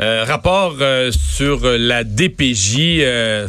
Euh, rapport euh, sur la DPJ. Euh,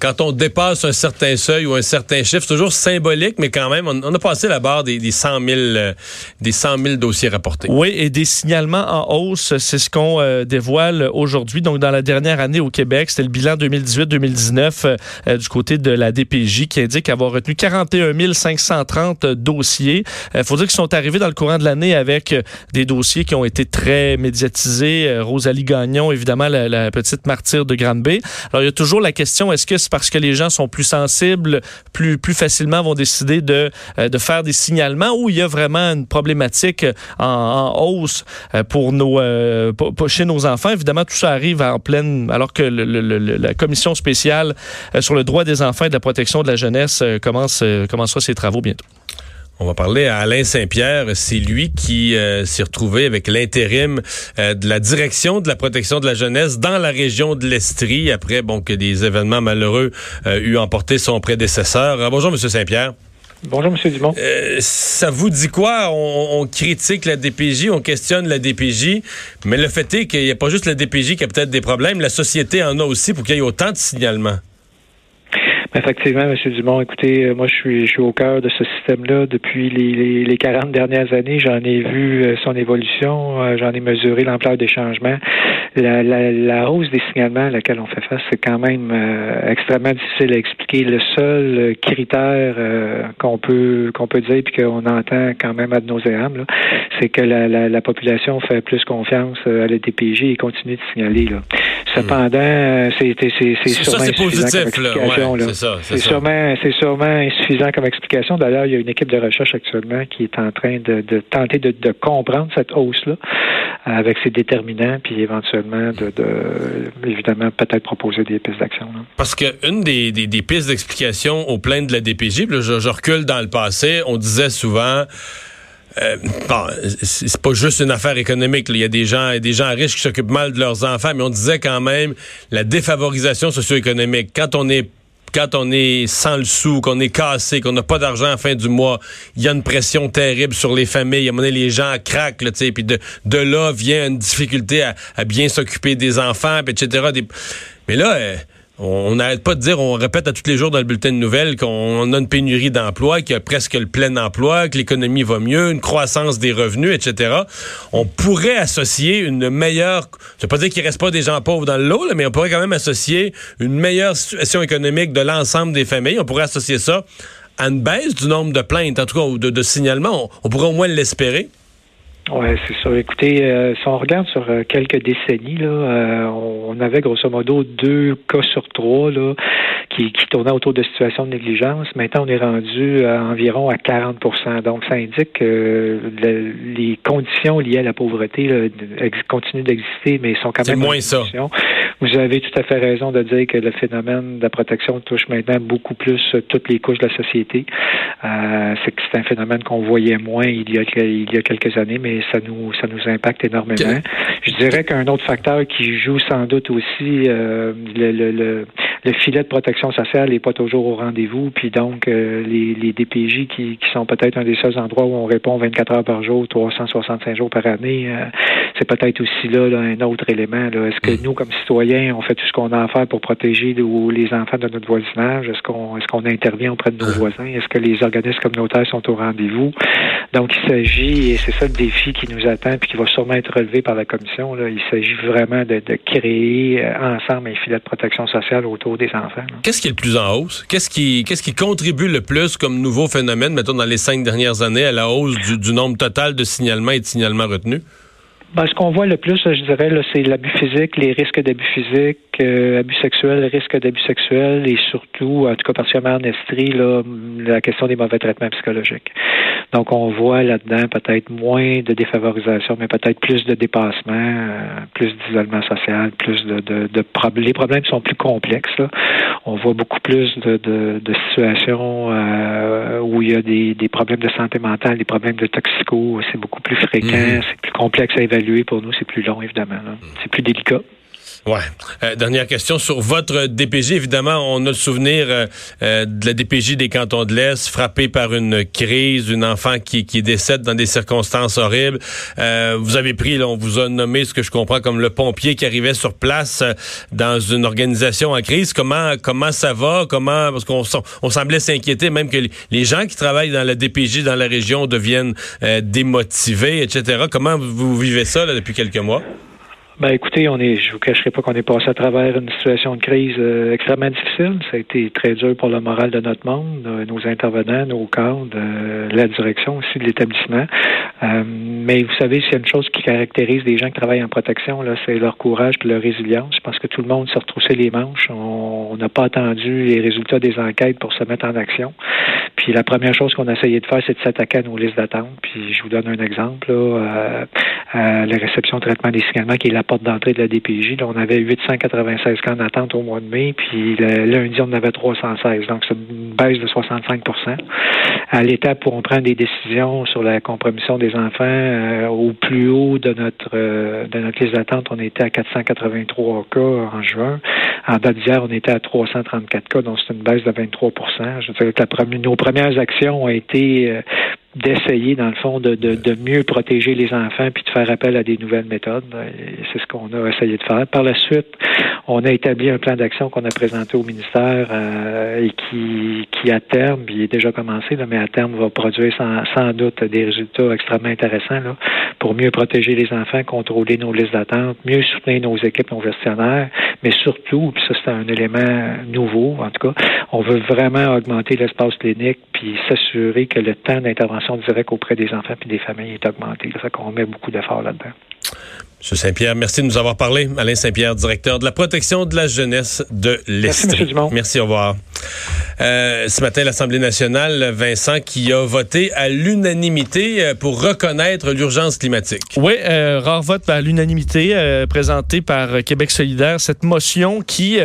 quand on dépasse un certain seuil ou un certain chiffre, c'est toujours symbolique, mais quand même, on, a passé la barre des, des 100 000, euh, des 100 000 dossiers rapportés. Oui, et des signalements en hausse, c'est ce qu'on euh, dévoile aujourd'hui. Donc, dans la dernière année au Québec, c'était le bilan 2018-2019 euh, du côté de la DPJ qui indique avoir retenu 41 530 dossiers. Il faut dire qu'ils sont arrivés dans le courant de l'année avec des dossiers qui ont été très médiatisés. Rosalie Gagnon, évidemment, la, la petite martyre de Grande-Bay. Alors, il y a toujours la question est-ce que c'est parce que les gens sont plus sensibles, plus, plus facilement vont décider de, euh, de faire des signalements ou il y a vraiment une problématique en, hausse euh, pour nos, euh, chez nos enfants? Évidemment, tout ça arrive en pleine, alors que la commission spéciale sur le droit des enfants et de la protection de la jeunesse commence, commencera ses travaux bientôt. On va parler à Alain Saint-Pierre. C'est lui qui euh, s'est retrouvé avec l'intérim euh, de la direction de la protection de la jeunesse dans la région de l'Estrie après bon que des événements malheureux euh, eut emporté son prédécesseur. bonjour, Monsieur Saint-Pierre. Bonjour, M. Dumont. ça vous dit quoi? On, on, critique la DPJ, on questionne la DPJ, mais le fait est qu'il n'y a pas juste la DPJ qui a peut-être des problèmes, la société en a aussi pour qu'il y ait autant de signalements. Effectivement, M. Dumont, écoutez, euh, moi je suis, je suis au cœur de ce système-là depuis les, les, 40 dernières années. J'en ai vu euh, son évolution, euh, j'en ai mesuré l'ampleur des changements. La, la, la, hausse des signalements à laquelle on fait face, c'est quand même extrêmement difficile à expliquer. Le seul critère qu'on peut qu'on peut dire puis qu'on entend quand même ad nauseam, c'est que la, la, la, population fait plus confiance à la DPJ et continue de signaler. Là. Cependant, c'est sûrement positif, là. C'est sûrement, c'est sûrement insuffisant comme explication. D'ailleurs, il y a une équipe de recherche actuellement qui est en train de, tenter de, comprendre cette hausse-là avec ses déterminants, puis éventuellement de, évidemment peut-être proposer des pistes d'action. Parce qu'une des, des, pistes d'explication au plein de la DPJ, je, je recule dans le passé, on disait souvent. Euh, c'est pas juste une affaire économique. Il y a des gens, des gens riches qui s'occupent mal de leurs enfants, mais on disait quand même la défavorisation socio-économique. Quand on est quand on est sans le sou, qu'on est cassé, qu'on n'a pas d'argent à la fin du mois, il y a une pression terrible sur les familles. À un moment donné, les gens craquent, là, puis de, de là vient une difficulté à, à bien s'occuper des enfants, etc. Mais là, euh, on n'arrête pas de dire, on répète à tous les jours dans le bulletin de nouvelles qu'on a une pénurie d'emploi, qu'il y a presque le plein emploi, que l'économie va mieux, une croissance des revenus, etc. On pourrait associer une meilleure, je veux pas dire qu'il reste pas des gens pauvres dans le mais on pourrait quand même associer une meilleure situation économique de l'ensemble des familles. On pourrait associer ça à une baisse du nombre de plaintes, en tout cas, ou de, signalements. on pourrait au moins l'espérer. Oui, c'est ça. Écoutez, euh, si on regarde sur euh, quelques décennies, là, euh, on avait grosso modo deux cas sur trois là, qui, qui tournaient autour de situations de négligence. Maintenant, on est rendu à environ à 40% Donc, ça indique que les conditions liées à la pauvreté là, continuent d'exister, mais sont quand même moins ça. Vous avez tout à fait raison de dire que le phénomène de la protection touche maintenant beaucoup plus toutes les couches de la société. c'est que c'est un phénomène qu'on voyait moins il y a, il y a quelques années, mais ça nous ça nous impacte énormément. Je dirais qu'un autre facteur qui joue sans doute aussi euh, le, le, le, filet de protection sociale n'est pas toujours au rendez-vous, puis donc euh, les, les DPJ qui, qui sont peut-être un des seuls endroits où on répond 24 heures par jour, 365 jours par année, euh, c'est peut-être aussi là, un autre élément. Est-ce que mm. nous, comme citoyens, on fait tout ce qu'on a à faire pour protéger les enfants de notre voisinage? Est-ce qu'on est-ce qu'on intervient auprès de nos mm. voisins? Est-ce que les organismes communautaires sont au rendez-vous? Donc, il s'agit, et c'est ça le défi qui nous attend, puis qui va sûrement être relevé par la commission, là, il s'agit vraiment de, créer euh, ensemble un filet de protection sociale autour des enfants. Qu'est-ce qui est le plus en hausse? Qu'est-ce qui, qu'est-ce qui contribue le plus comme nouveau phénomène, mettons, dans les cinq dernières années, à la hausse du, du nombre total de signalements et de signalements retenus? Ben, ce qu'on voit le plus, je dirais, c'est l'abus physique, les risques d'abus physique, euh, abus sexuels, risques d'abus sexuels et surtout, en tout cas particulièrement en Estrie, là, la question des mauvais traitements psychologiques. Donc, on voit là-dedans peut-être moins de défavorisation, mais peut-être plus de dépassement, euh, plus d'isolement social, plus de, de, de problèmes. Les problèmes sont plus complexes. Là. On voit beaucoup plus de, de, de situations euh, où il y a des, des problèmes de santé mentale, des problèmes de toxico. C'est beaucoup plus fréquent, mm-hmm. c'est plus complexe à évaluer pour nous, c'est plus long, évidemment. C'est plus délicat. Ouais. Euh, dernière question sur votre DPJ. Évidemment, on a le souvenir euh, euh, de la DPJ des cantons de l'Est, frappée par une crise, une enfant qui, qui décède dans des circonstances horribles. vous avez pris, là, on vous a nommé ce que je comprends comme le pompier qui arrivait sur place dans une organisation en crise. Comment comment ça va? Comment parce qu'on on semblait s'inquiéter même que les gens qui travaillent dans la DPJ dans la région deviennent démotivés, etc. Comment vous vivez ça là, depuis quelques mois? Ben écoutez, on est, je vous cacherai pas qu'on est passé à travers une situation de crise euh, extrêmement difficile. Ça a été très dur pour le moral de notre monde, euh, nos intervenants, nos cadres, euh, la direction aussi de l'établissement. mais vous savez, s'il y a une chose qui caractérise les gens qui travaillent en protection, là, c'est leur courage et leur résilience. Je pense que tout le monde s'est retroussé les manches. On n'a pas attendu les résultats des enquêtes pour se mettre en action. Puis la première chose qu'on a essayé de faire, c'est de s'attaquer à nos listes d'attente. Puis je vous donne un exemple. Là, à la réception traitement des signalements, qui est la porte d'entrée de la DPJ. Là, on avait 896 cas d'attente au mois de mai, puis le, lundi, on en avait 316. Donc, c'est une baisse de 65% À l'étape où on prend des décisions sur la compromission des enfants, euh, au plus haut de notre euh, de notre liste d'attente, on était à 483 cas en juin. En date d'hier, on était à 334 cas, donc c'est une baisse de 23 Je veux dire que nos premières actions ont été euh, d'essayer, dans le fond, de, mieux protéger les enfants puis de faire appel à des nouvelles méthodes. C'est ce qu'on a essayé de faire. Par la suite, on a établi un plan d'action qu'on a présenté au ministère euh, et qui, à terme, il est déjà commencé, mais à terme, va produire sans, doute des résultats extrêmement intéressants pour mieux protéger les enfants, contrôler nos listes d'attente, mieux soutenir nos équipes, nos gestionnaires, mais surtout, puis ça c'est un élément nouveau, en tout cas, on veut vraiment augmenter l'espace clinique puis s'assurer que le temps d'intervention directe auprès des enfants puis des familles est augmenté. Ça fait qu'on met beaucoup d'efforts là-dedans. M. Saint-Pierre, merci de nous avoir parlé. Alain Saint-Pierre, directeur de la protection de la jeunesse de l'Estrie. Merci, Merci, au revoir. Euh, ce matin, l'Assemblée nationale, Vincent, qui a voté à l'unanimité euh, pour reconnaître l'urgence climatique. Oui, euh, rare vote à l'unanimité présenté par Québec solidaire. Cette motion qui,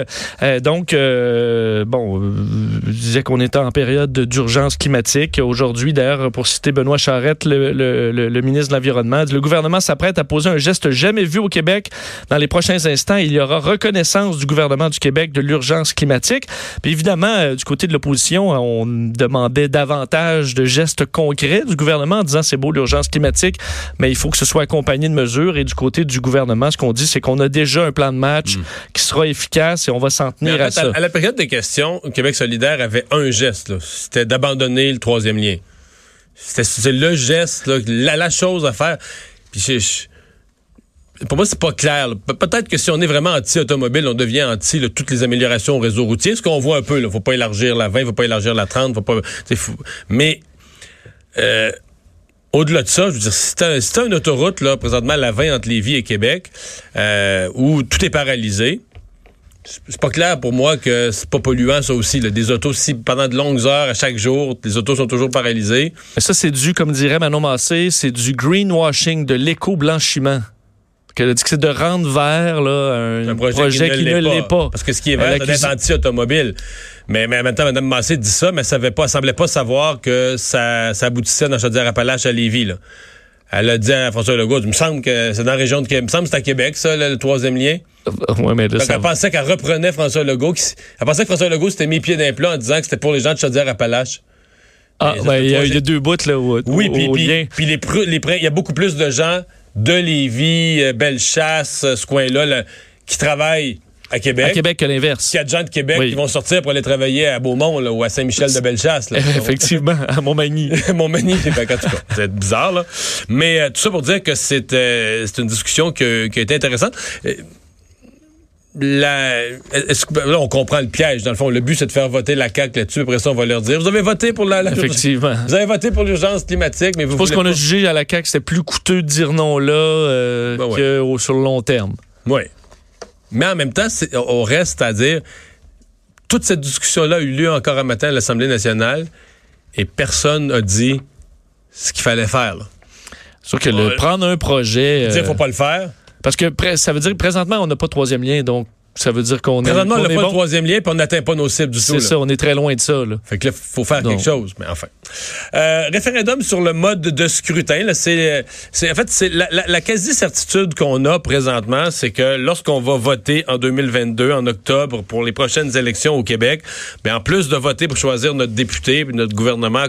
donc, bon, disait qu'on était en période d'urgence climatique. Aujourd'hui, d'ailleurs, pour citer Benoît Charette, le ministre de l'Environnement, le gouvernement s'apprête à poser un geste jamais vu au Québec. Dans les prochains instants, il y aura reconnaissance du gouvernement du Québec de l'urgence climatique. Puis évidemment, du côté de l'opposition, on demandait davantage de gestes concrets du gouvernement en disant c'est beau l'urgence climatique, mais il faut que ce soit accompagné de mesures. Et du côté du gouvernement, ce qu'on dit, c'est qu'on a déjà un plan de match hmm. qui sera efficace et on va s'en tenir à ça. À la période des questions, Québec solidaire avait un geste, c'était d'abandonner le troisième lien. C'était le geste, la, chose à faire. Puis je, pour moi, c'est pas clair. Peut-être que si on est vraiment anti-automobile, on devient anti toutes les améliorations au réseau routier. Ce qu'on voit un peu, il faut pas élargir la 20, faut pas élargir la 30, faut pas. Mais euh, au-delà de ça, je veux dire, si t'as une autoroute, là, présentement, la 20 entre Lévis et Québec, euh, où tout est paralysé, c'est pas clair pour moi que c'est pas polluant ça aussi. Des autos, si pendant de longues heures à chaque jour, les autos sont toujours paralysées. Ça, c'est dû, comme dirait Manon Massé, c'est du greenwashing, de l'éco-blanchiment que c'est de rendre vert là, un, projet, qui, ne l'est pas. Parce que ce qui est vert, c'est anti-automobile. Mais, mais en même temps, Mme Massé dit ça, mais elle savait pas, semblait pas savoir que ça, ça aboutissait dans Chaudière-Appalaches à Lévis. Là. Elle a dit à François Legault, il me semble que c'est dans la région de Québec. Il me semble que c'est à Québec, ça, le troisième lien. Ouais, mais là, Elle pensait qu'elle reprenait François Legault. elle pensait que François Legault s'était mis pied d'un plat en disant que c'était pour les gens de Chaudière-Appalaches. Ah, ben, il y, a deux bouts, là, où, Oui, puis il y a beaucoup plus de gens de Lévis, euh, Bellechasse, euh, ce coin-là, qui travaillent à Québec. À Québec que l'inverse. Il y a des gens de Québec qui vont sortir pour aller travailler à Beaumont ou à Saint-Michel de Bellechasse. Effectivement, à Montmagny. Montmagny, en tout cas, c'est bizarre. Là. Mais euh, tout ça pour dire que c'est une discussion qui a été intéressante la, là, on comprend le piège. Dans le fond, le but, c'est de faire voter la CAQ là-dessus. Après ça, on va leur dire, vous avez voté pour la... Effectivement. Vous avez voté pour l'urgence climatique, mais vous... Je pense qu'on a jugé à la CAQ c'était plus coûteux de dire non là euh, ben que sur le long terme. Oui. Mais en même temps, on reste à dire, toute cette discussion-là a eu lieu encore un matin à l'Assemblée nationale et personne n'a dit ce qu'il fallait faire. Sauf que prendre un projet... Dire, faut pas le faire parce que ça veut dire que présentement, on n'a pas de troisième lien, donc Ça veut dire qu'on est. Présentement, on n'a pas bon. le troisième lien, puis on n'atteint pas nos cibles du tout. C'est ça, on est très loin de ça. Là. Fait que là, faut faire quelque chose, mais enfin. Euh, référendum sur le mode de scrutin, là, c'est, c'est, en fait, c'est la, la- la quasi-certitude qu'on a présentement, c'est que lorsqu'on va voter en 2022, en octobre, pour les prochaines élections au Québec, ben, en plus de voter pour choisir notre député, notre gouvernement,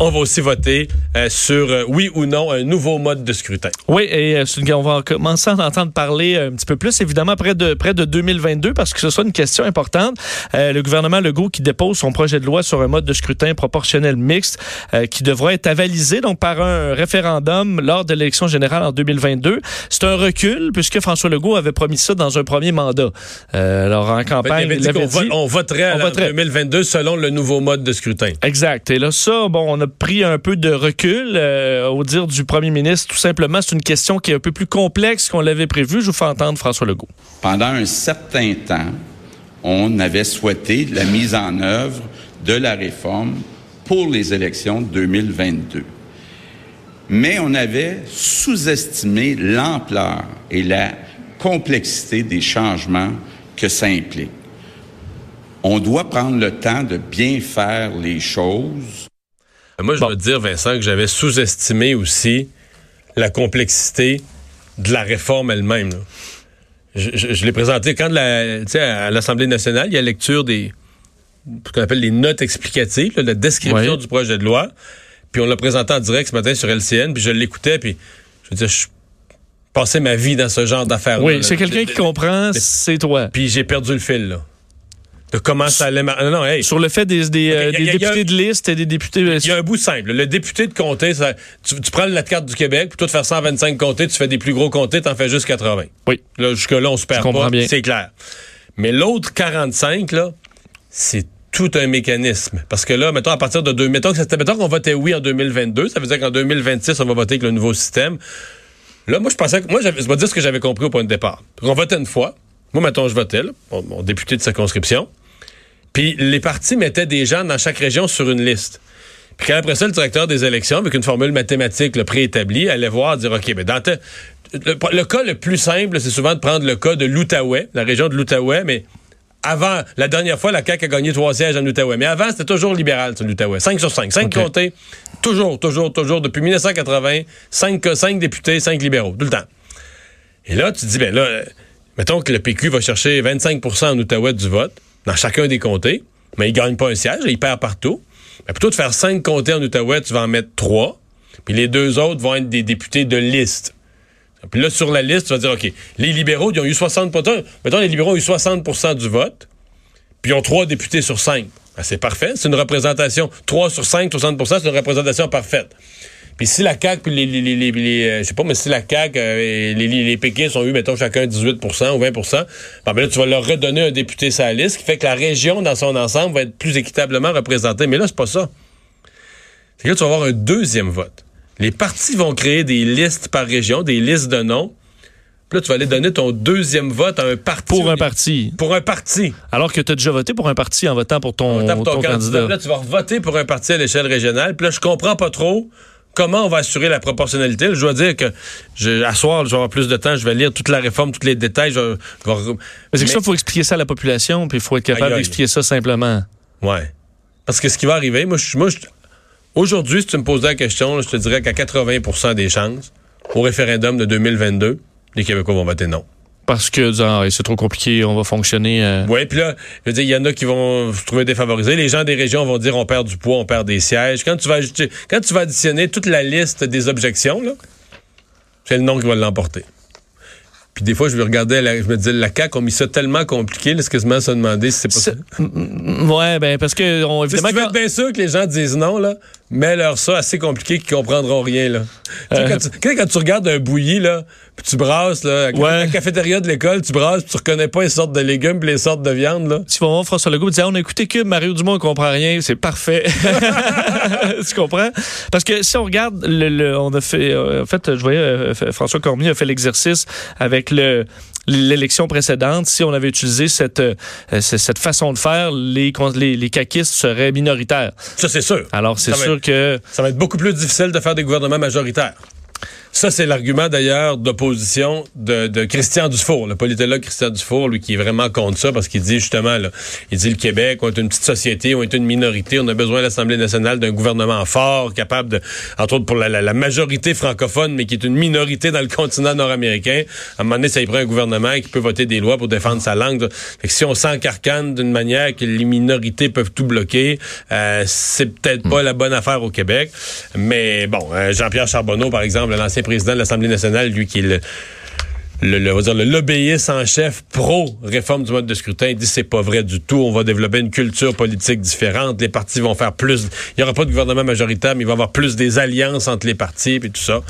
on va aussi voter euh, sur euh, oui ou non un nouveau mode de scrutin. Oui, et euh, on va commencer à en entendre parler un petit peu plus, évidemment, près de, près de 2022, parce que ce soit une question importante. Le gouvernement Legault qui dépose son projet de loi sur un mode de scrutin proportionnel mixte qui devra être avalisé donc par un référendum lors de l'élection générale en 2022. C'est un recul, puisque François Legault avait promis ça dans un premier mandat. Alors, en campagne, il avait vo- on voterait on en voterait. 2022 selon le nouveau mode de scrutin. Exact. Et là, ça, bon, on a pris un peu de recul. euh, au dire du premier ministre, tout simplement, c'est une question qui est un peu plus complexe qu'on l'avait prévu. Je vous fais entendre François Legault. Pendant un certain temps, on avait souhaité la mise en œuvre de la réforme pour les élections de 2022. Mais on avait sous-estimé l'ampleur et la complexité des changements que ça implique. On doit prendre le temps de bien faire les choses Moi, je Bon. veux te dire, Vincent, que j'avais sous-estimé aussi la complexité de la réforme elle-même. Je, je- je l'ai présenté quand la, à l'Assemblée nationale, il y a lecture des ce qu'on appelle les notes explicatives, là, la description du projet de loi. Puis on l'a présenté en direct ce matin sur LCN, puis je l'écoutais, puis je veux dire, je passais ma vie dans ce genre d'affaires. Oui, c'est quelqu'un qui comprend, c'est toi. Puis j'ai perdu le fil, là. De comment ça allait... Non, non, hey, Sur le fait des, des, euh, des a- députés a- de liste et des députés... Il y a un bout simple. Le député de comté, ça- tu, tu prends la carte du Québec, plutôt de faire 125 comtés, tu fais des plus gros comtés, t'en fais juste 80. Oui. Là, jusque-là, on se perd pas, bien. c'est clair. Mais l'autre 45, là, c'est tout un mécanisme. Parce que là, mettons, à partir de deux, mettons que c'était, mettons qu'on votait oui en 2022, ça veut dire qu'en 2026, on va voter avec le nouveau système. Là, moi, je pensais que, moi, je vais dire ce que j'avais compris au point de départ. On votait une fois. Moi, mettons, je votais, là, mon, mon député de circonscription. Puis les partis mettaient des gens dans chaque région sur une liste. Puis quand après ça, le directeur des élections, avec une formule mathématique le préétablie, allait voir, dire, OK, mais dans te- le, le cas le plus simple, c'est souvent de prendre le cas de l'Outaouais, la région de l'Outaouais, mais avant, la dernière fois, la CAQ a gagné trois sièges en Outaouais. Mais avant, c'était toujours libéral, sur l'Outaouais. 5 sur 5. 5 OK. comtés. Toujours, toujours, toujours. Depuis 1980, 5, cinq députés, 5 libéraux. Tout le temps. Et là, tu te dis, ben là, euh, mettons que le PQ va chercher 25% en Outaouais du vote, dans chacun des comtés, mais il gagne pas un siège, il perd partout. Ben, plutôt de faire 5 comtés en Outaouais, tu vas en mettre 3, puis les deux autres vont être des députés de liste. Puis là, sur la liste, tu vas dire, OK, les libéraux, ils ont eu 60 Mettons, les libéraux ont eu 60% du vote, puis ils ont 3 députés sur 5. Ben, c'est parfait. C'est une représentation. 3 sur 5, 60% c'est une représentation parfaite. Puis si la CAQ, puis les, les, les, euh, je sais pas, mais si la CAQ euh, et les, les, péquistes ont eu, mettons, chacun 18% ou 20% ben ben là, tu vas leur redonner un député sur la liste, qui fait que la région, dans son ensemble, va être plus équitablement représentée. Mais là, c'est pas ça. C'est que là, tu vas avoir un deuxième vote. Les partis vont créer des listes par région, des listes de noms. Puis là, tu vas aller donner ton deuxième vote à un parti. Pour un parti. Pour un parti. Alors que tu as déjà voté pour un parti en votant pour ton, On tape ton ton candidat. candidat. Là, tu vas voter pour un parti à l'échelle régionale. Puis là, je comprends pas trop comment on va assurer la proportionnalité? Je dois dire que je, à soir, je vais avoir plus de temps. Je vais lire toute la réforme, tous les détails. Je, vais- je vais- Mais c'est que Mais- ça, il faut expliquer ça à la population, puis il faut être capable d'expliquer ça simplement. Ouais. Parce que ce qui va arriver, moi, je, moi aujourd'hui, si tu me posais la question, là, je te dirais qu'à 80% des chances, au référendum de 2022, les Québécois vont voter non. Parce que disant, Ah, c'est trop compliqué, on va fonctionner. euh, Oui, puis là, je veux dire, il y en a qui vont se trouver défavorisés. Les gens des régions vont dire on perd du poids, on perd des sièges. Quand tu vas ajouter- quand tu vas additionner toute la liste des objections, là, c'est le nom qui va l'emporter. Puis des fois, je me regardais, la- je me disais, la CAQ ont mis ça tellement compliqué, là, à se demander si c'est pas ça. Ouais, ben parce que on, évidemment si tu veux être bien sûr que les gens disent non, là, mets-leur ça assez compliqué qu'ils comprendront rien, là. Tu sais, Euh. Quand, tu, quand tu regardes un bouilli, là, puis tu brasses, là, à la- Ouais. à la cafétéria de l'école, tu brasses, puis tu reconnais pas les sortes de légumes puis les sortes de viande, là. tu vas voir François Legault dire on a écouté que Mario Dumont ne comprend rien, c'est parfait. tu comprends? Parce que si on regarde le, le- on a fait euh, en fait je voyais euh, François Cormier a fait l'exercice avec le l'élection précédente, si on avait utilisé cette euh, cette façon de faire, les les, les caquistes seraient minoritaires. Ça, c'est sûr. Alors c'est sûr que Ça va être beaucoup plus difficile de faire des gouvernements majoritaires. Ça, c'est l'argument d'ailleurs d'opposition de, de, Christian Dufour, le politologue Christian Dufour, lui qui est vraiment contre ça parce qu'il dit justement, là, il dit le Québec, on est une petite société, on est une minorité, on a besoin de l'Assemblée nationale d'un gouvernement fort, capable de, entre autres pour la, la, majorité francophone, mais qui est une minorité dans le continent nord-américain. À un moment donné, ça y prend un gouvernement qui peut voter des lois pour défendre sa langue. Fait que si on s'encarcane d'une manière que les minorités peuvent tout bloquer, euh, c'est peut-être pas la bonne affaire au Québec. Mais bon, euh, Jean-Pierre Charbonneau, par exemple, l'ancien président de l'Assemblée nationale, lui qui est le le, le, dire, le lobbyiste en chef pro réforme du mode de scrutin il dit c'est pas vrai du tout. On va développer une culture politique différente. Les partis vont faire plus. Il y aura pas de gouvernement majoritaire, mais il va y avoir plus des alliances entre les partis et tout ça.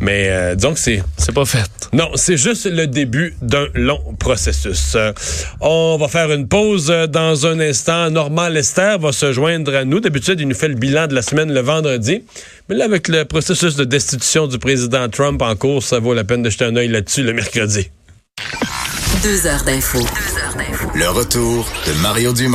Mais euh, disons que c'est c'est pas fait. Non, c'est juste le début d'un long processus. Euh, on va faire une pause dans un instant. Normand Lester va se joindre à nous. D'habitude, il nous fait le bilan de la semaine le vendredi. Mais là, avec le processus de destitution du président Trump en cours, ça vaut la peine de jeter un œil là-dessus le mercredi. Deux heures d'info. Le retour de Mario Dumont.